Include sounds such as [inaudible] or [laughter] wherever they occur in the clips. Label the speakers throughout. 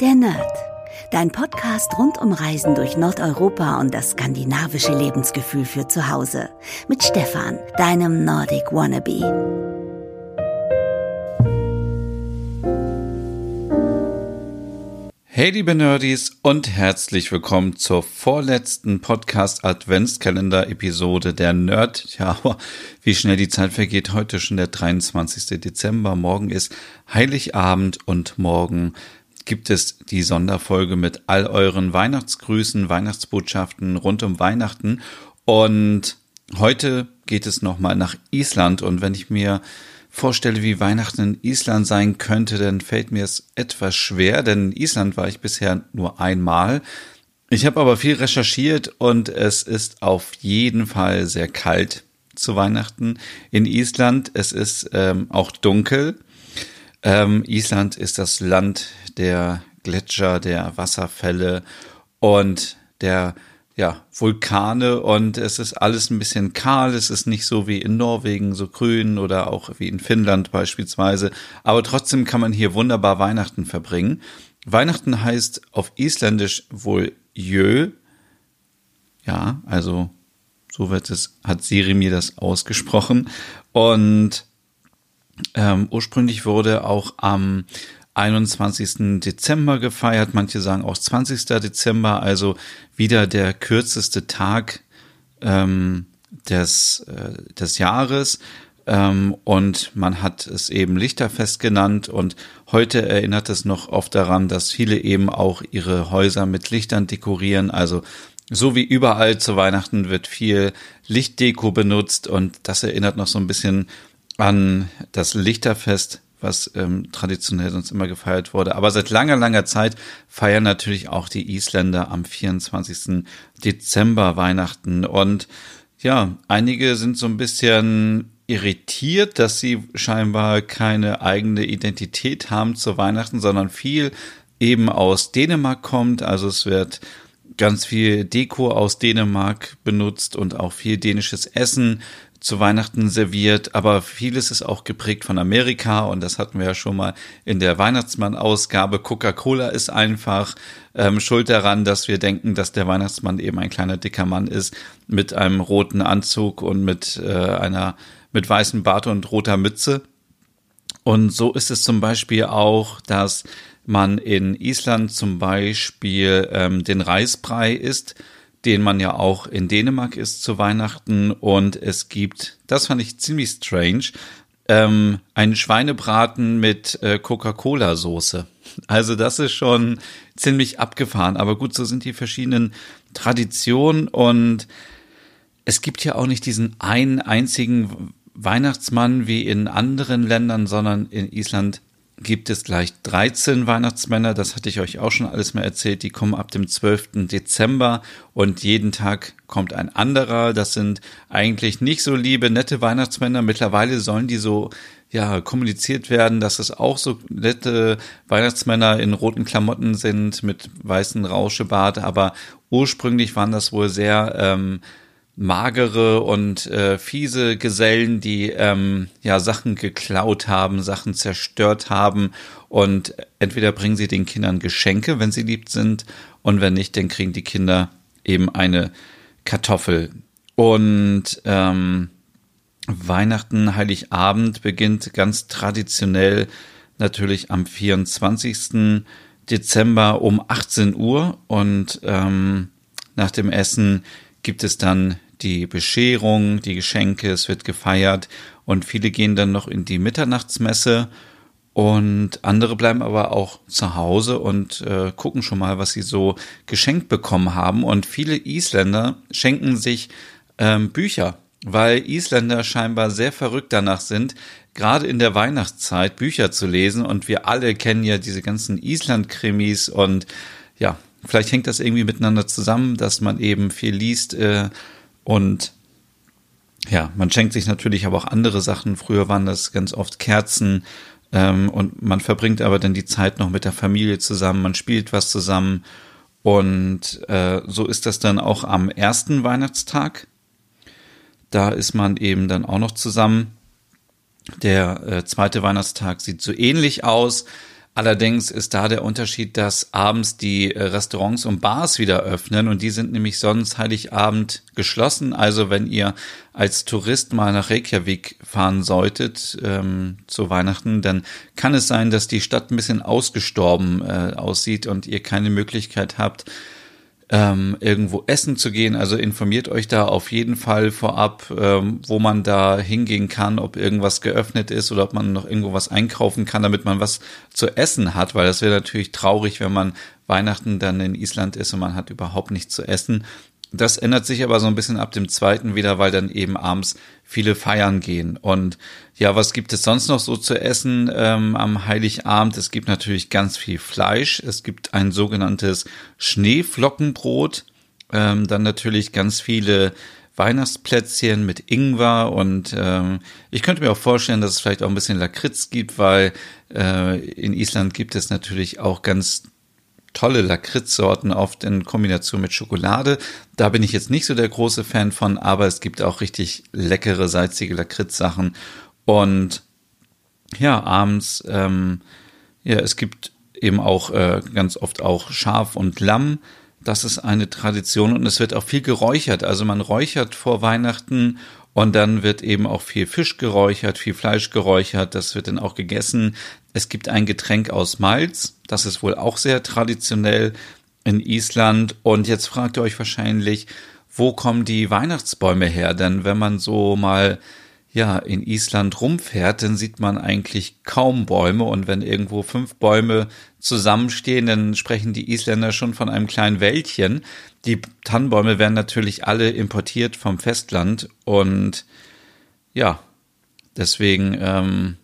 Speaker 1: Der Nerd. Dein Podcast rund um Reisen durch Nordeuropa und das skandinavische Lebensgefühl für zu Hause. Mit Stefan, deinem Nordic Wannabe.
Speaker 2: Hey liebe Nerdies und herzlich willkommen zur vorletzten Podcast Adventskalender Episode der Nerd. Ja, wie schnell die Zeit vergeht. Heute schon der 23. Dezember. Morgen ist Heiligabend und morgen gibt es die Sonderfolge mit all euren Weihnachtsgrüßen, Weihnachtsbotschaften rund um Weihnachten. Und heute geht es nochmal nach Island. Und wenn ich mir vorstelle, wie Weihnachten in Island sein könnte, dann fällt mir es etwas schwer, denn in Island war ich bisher nur einmal. Ich habe aber viel recherchiert und es ist auf jeden Fall sehr kalt zu Weihnachten in Island. Es ist ähm, auch dunkel. Ähm, Island ist das Land der Gletscher, der Wasserfälle und der ja, Vulkane und es ist alles ein bisschen kahl. Es ist nicht so wie in Norwegen so grün oder auch wie in Finnland beispielsweise. Aber trotzdem kann man hier wunderbar Weihnachten verbringen. Weihnachten heißt auf Isländisch wohl Jö. Ja, also so wird es, hat Siri mir das ausgesprochen. Und ähm, ursprünglich wurde auch am 21. Dezember gefeiert, manche sagen auch 20. Dezember, also wieder der kürzeste Tag ähm, des, äh, des Jahres. Ähm, und man hat es eben Lichterfest genannt und heute erinnert es noch oft daran, dass viele eben auch ihre Häuser mit Lichtern dekorieren. Also so wie überall zu Weihnachten wird viel Lichtdeko benutzt und das erinnert noch so ein bisschen an das Lichterfest was ähm, traditionell sonst immer gefeiert wurde. Aber seit langer, langer Zeit feiern natürlich auch die Isländer am 24. Dezember Weihnachten. Und ja, einige sind so ein bisschen irritiert, dass sie scheinbar keine eigene Identität haben zu Weihnachten, sondern viel eben aus Dänemark kommt. Also es wird ganz viel Deko aus Dänemark benutzt und auch viel dänisches Essen zu Weihnachten serviert, aber vieles ist auch geprägt von Amerika und das hatten wir ja schon mal in der Weihnachtsmann-Ausgabe. Coca-Cola ist einfach ähm, schuld daran, dass wir denken, dass der Weihnachtsmann eben ein kleiner dicker Mann ist mit einem roten Anzug und mit äh, einer mit weißem Bart und roter Mütze. Und so ist es zum Beispiel auch, dass man in Island zum Beispiel ähm, den Reisbrei isst den man ja auch in Dänemark isst zu Weihnachten. Und es gibt, das fand ich ziemlich strange, ähm, einen Schweinebraten mit äh, Coca-Cola-Soße. [laughs] Also das ist schon ziemlich abgefahren. Aber gut, so sind die verschiedenen Traditionen und es gibt ja auch nicht diesen einen einzigen Weihnachtsmann wie in anderen Ländern, sondern in Island gibt es gleich 13 Weihnachtsmänner. Das hatte ich euch auch schon alles mal erzählt. Die kommen ab dem 12. Dezember und jeden Tag kommt ein anderer. Das sind eigentlich nicht so liebe, nette Weihnachtsmänner. Mittlerweile sollen die so ja, kommuniziert werden, dass es auch so nette Weihnachtsmänner in roten Klamotten sind mit weißen Rauschebart, aber ursprünglich waren das wohl sehr ähm, magere und äh, fiese Gesellen, die ähm, ja Sachen geklaut haben, Sachen zerstört haben und entweder bringen sie den Kindern Geschenke, wenn sie lieb sind, und wenn nicht, dann kriegen die Kinder eben eine Kartoffel. Und ähm, Weihnachten, Heiligabend beginnt ganz traditionell natürlich am 24. Dezember um 18 Uhr und ähm, nach dem Essen gibt es dann die Bescherung, die Geschenke, es wird gefeiert und viele gehen dann noch in die Mitternachtsmesse und andere bleiben aber auch zu Hause und äh, gucken schon mal, was sie so geschenkt bekommen haben. Und viele Isländer schenken sich ähm, Bücher, weil Isländer scheinbar sehr verrückt danach sind, gerade in der Weihnachtszeit Bücher zu lesen. Und wir alle kennen ja diese ganzen Island-Krimis und ja, vielleicht hängt das irgendwie miteinander zusammen, dass man eben viel liest. Äh, und ja, man schenkt sich natürlich aber auch andere Sachen. Früher waren das ganz oft Kerzen. Ähm, und man verbringt aber dann die Zeit noch mit der Familie zusammen. Man spielt was zusammen. Und äh, so ist das dann auch am ersten Weihnachtstag. Da ist man eben dann auch noch zusammen. Der äh, zweite Weihnachtstag sieht so ähnlich aus. Allerdings ist da der Unterschied, dass abends die äh, Restaurants und Bars wieder öffnen und die sind nämlich sonst Heiligabend geschlossen. Also wenn ihr als Tourist mal nach Reykjavik fahren solltet ähm, zu Weihnachten, dann kann es sein, dass die Stadt ein bisschen ausgestorben äh, aussieht und ihr keine Möglichkeit habt, ähm, irgendwo essen zu gehen. Also informiert euch da auf jeden Fall vorab, ähm, wo man da hingehen kann, ob irgendwas geöffnet ist oder ob man noch irgendwo was einkaufen kann, damit man was zu essen hat, weil das wäre natürlich traurig, wenn man Weihnachten dann in Island ist und man hat überhaupt nichts zu essen. Das ändert sich aber so ein bisschen ab dem zweiten wieder, weil dann eben abends viele feiern gehen. Und ja, was gibt es sonst noch so zu essen ähm, am Heiligabend? Es gibt natürlich ganz viel Fleisch. Es gibt ein sogenanntes Schneeflockenbrot. Ähm, dann natürlich ganz viele Weihnachtsplätzchen mit Ingwer und ähm, ich könnte mir auch vorstellen, dass es vielleicht auch ein bisschen Lakritz gibt, weil äh, in Island gibt es natürlich auch ganz tolle Lakritzsorten, oft in Kombination mit Schokolade. Da bin ich jetzt nicht so der große Fan von, aber es gibt auch richtig leckere, salzige Lakritzsachen. Und ja, abends, ähm, ja, es gibt eben auch äh, ganz oft auch Schaf und Lamm. Das ist eine Tradition und es wird auch viel geräuchert. Also man räuchert vor Weihnachten und dann wird eben auch viel Fisch geräuchert, viel Fleisch geräuchert. Das wird dann auch gegessen. Es gibt ein Getränk aus Malz. Das ist wohl auch sehr traditionell in Island. Und jetzt fragt ihr euch wahrscheinlich, wo kommen die Weihnachtsbäume her? Denn wenn man so mal ja, in Island rumfährt, dann sieht man eigentlich kaum Bäume und wenn irgendwo fünf Bäume zusammenstehen, dann sprechen die Isländer schon von einem kleinen Wäldchen. Die Tannenbäume werden natürlich alle importiert vom Festland und ja, deswegen ähm,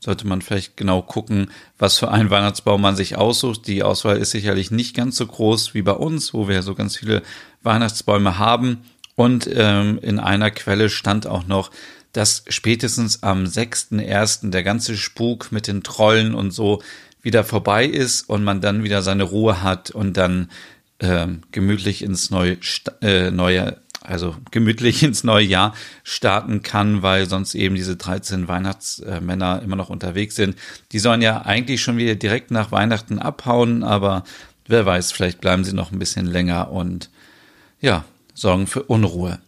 Speaker 2: sollte man vielleicht genau gucken, was für einen Weihnachtsbaum man sich aussucht. Die Auswahl ist sicherlich nicht ganz so groß wie bei uns, wo wir so ganz viele Weihnachtsbäume haben. Und ähm, in einer Quelle stand auch noch, dass spätestens am 6.1. der ganze Spuk mit den Trollen und so wieder vorbei ist und man dann wieder seine Ruhe hat und dann äh, gemütlich ins neue, äh, neue, also gemütlich [laughs] ins neue Jahr starten kann, weil sonst eben diese 13 Weihnachtsmänner immer noch unterwegs sind. Die sollen ja eigentlich schon wieder direkt nach Weihnachten abhauen, aber wer weiß, vielleicht bleiben sie noch ein bisschen länger und ja, sorgen für Unruhe.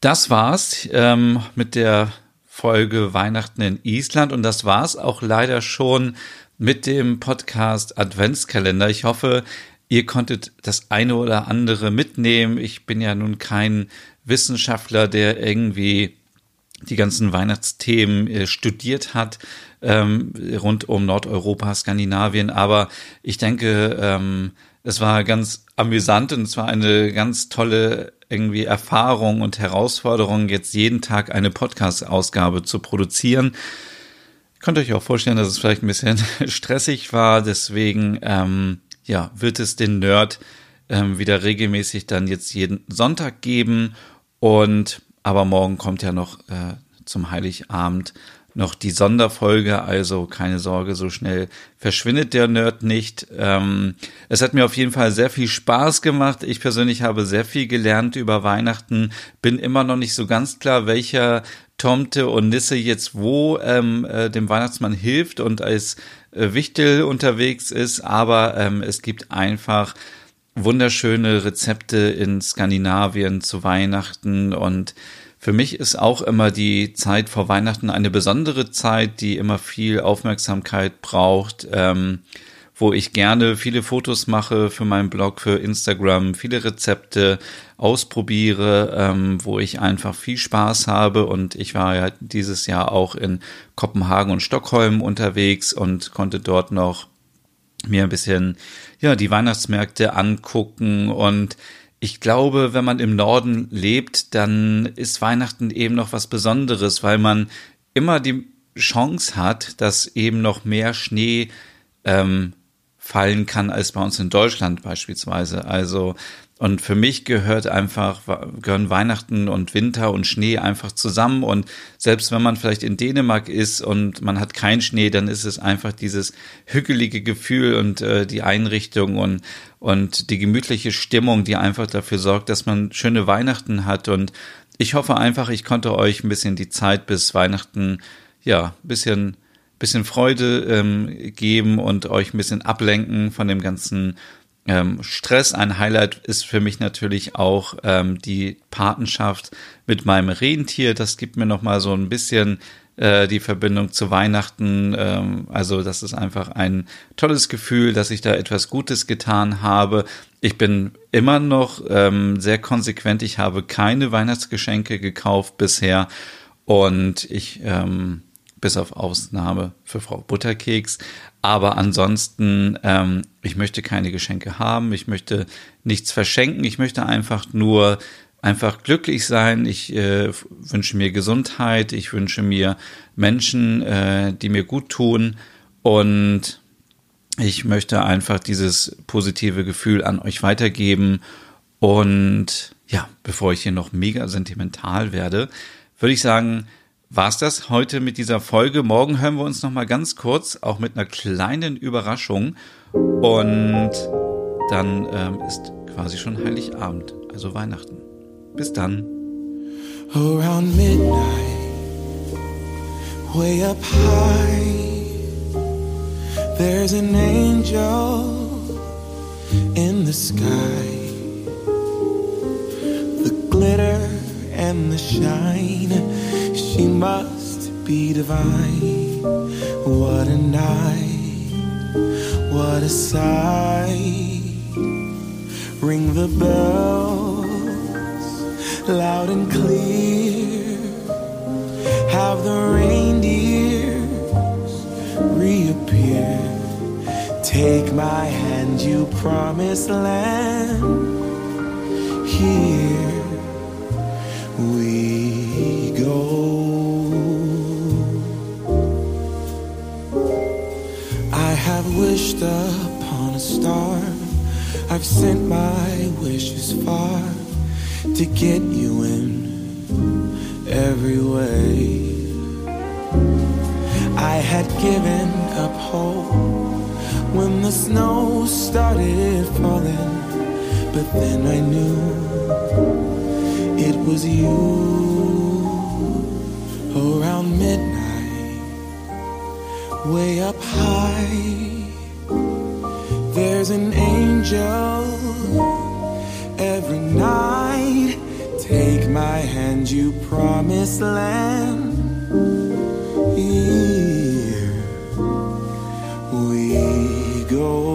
Speaker 2: Das war's ähm, mit der Folge Weihnachten in Island und das war's auch leider schon mit dem Podcast Adventskalender. Ich hoffe, ihr konntet das eine oder andere mitnehmen. Ich bin ja nun kein Wissenschaftler, der irgendwie die ganzen Weihnachtsthemen äh, studiert hat ähm, rund um Nordeuropa, Skandinavien, aber ich denke, ähm, es war ganz amüsant und es war eine ganz tolle irgendwie Erfahrung und Herausforderung, jetzt jeden Tag eine Podcast-Ausgabe zu produzieren. Ich konnte euch auch vorstellen, dass es vielleicht ein bisschen [laughs] stressig war. Deswegen ähm, ja, wird es den Nerd ähm, wieder regelmäßig dann jetzt jeden Sonntag geben. Und aber morgen kommt ja noch äh, zum Heiligabend noch die Sonderfolge, also keine Sorge, so schnell verschwindet der Nerd nicht. Ähm, es hat mir auf jeden Fall sehr viel Spaß gemacht. Ich persönlich habe sehr viel gelernt über Weihnachten, bin immer noch nicht so ganz klar, welcher Tomte und Nisse jetzt wo ähm, äh, dem Weihnachtsmann hilft und als äh, Wichtel unterwegs ist, aber ähm, es gibt einfach wunderschöne Rezepte in Skandinavien zu Weihnachten und für mich ist auch immer die Zeit vor Weihnachten eine besondere Zeit, die immer viel Aufmerksamkeit braucht, ähm, wo ich gerne viele Fotos mache für meinen Blog, für Instagram, viele Rezepte ausprobiere, ähm, wo ich einfach viel Spaß habe. Und ich war ja dieses Jahr auch in Kopenhagen und Stockholm unterwegs und konnte dort noch mir ein bisschen ja die Weihnachtsmärkte angucken und ich glaube, wenn man im Norden lebt, dann ist Weihnachten eben noch was Besonderes, weil man immer die Chance hat, dass eben noch mehr Schnee ähm, fallen kann als bei uns in Deutschland beispielsweise. Also und für mich gehört einfach, gehören Weihnachten und Winter und Schnee einfach zusammen. Und selbst wenn man vielleicht in Dänemark ist und man hat keinen Schnee, dann ist es einfach dieses hügelige Gefühl und äh, die Einrichtung und, und die gemütliche Stimmung, die einfach dafür sorgt, dass man schöne Weihnachten hat. Und ich hoffe einfach, ich konnte euch ein bisschen die Zeit bis Weihnachten, ja, ein bisschen
Speaker 3: bisschen Freude ähm, geben und euch ein bisschen ablenken von dem ganzen ähm, Stress. Ein Highlight ist für mich natürlich auch ähm, die Patenschaft mit meinem Rentier. Das gibt mir noch mal so ein bisschen äh, die Verbindung zu Weihnachten. Ähm, also das ist einfach ein tolles Gefühl, dass ich da etwas Gutes getan habe. Ich bin immer noch ähm, sehr konsequent. Ich habe keine Weihnachtsgeschenke gekauft bisher und ich ähm, bis auf Ausnahme für Frau Butterkeks. Aber ansonsten, ähm, ich möchte keine Geschenke haben, ich möchte nichts verschenken, ich möchte einfach nur einfach glücklich sein. Ich äh, wünsche mir Gesundheit, ich wünsche mir Menschen, äh, die mir gut tun und ich möchte einfach dieses positive Gefühl an euch weitergeben. Und ja, bevor ich hier noch mega sentimental werde, würde ich sagen, war's das heute mit dieser Folge. Morgen hören wir uns noch mal ganz kurz, auch mit einer kleinen Überraschung. Und dann ähm, ist quasi schon Heiligabend, also Weihnachten. Bis dann. Around midnight, way up high, there's an angel in the sky. The glitter and the shine, she must be divine. What a night, what a sight. Ring the bells loud and clear. Have the reindeers reappear. Take my hand, you promised land. Here have wished upon a star. I've sent my wishes far to get you in every way. I had given up hope when the snow started falling, but then I knew it was you around midnight, way up high. There's an angel every night. Take my hand, you promised land. Here we go.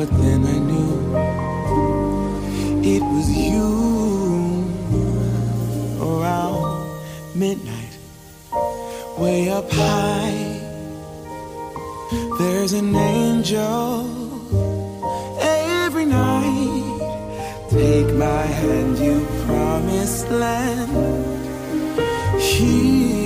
Speaker 3: But then I knew it was you around midnight way up high. There's an angel every night. Take my hand, you promised land. Here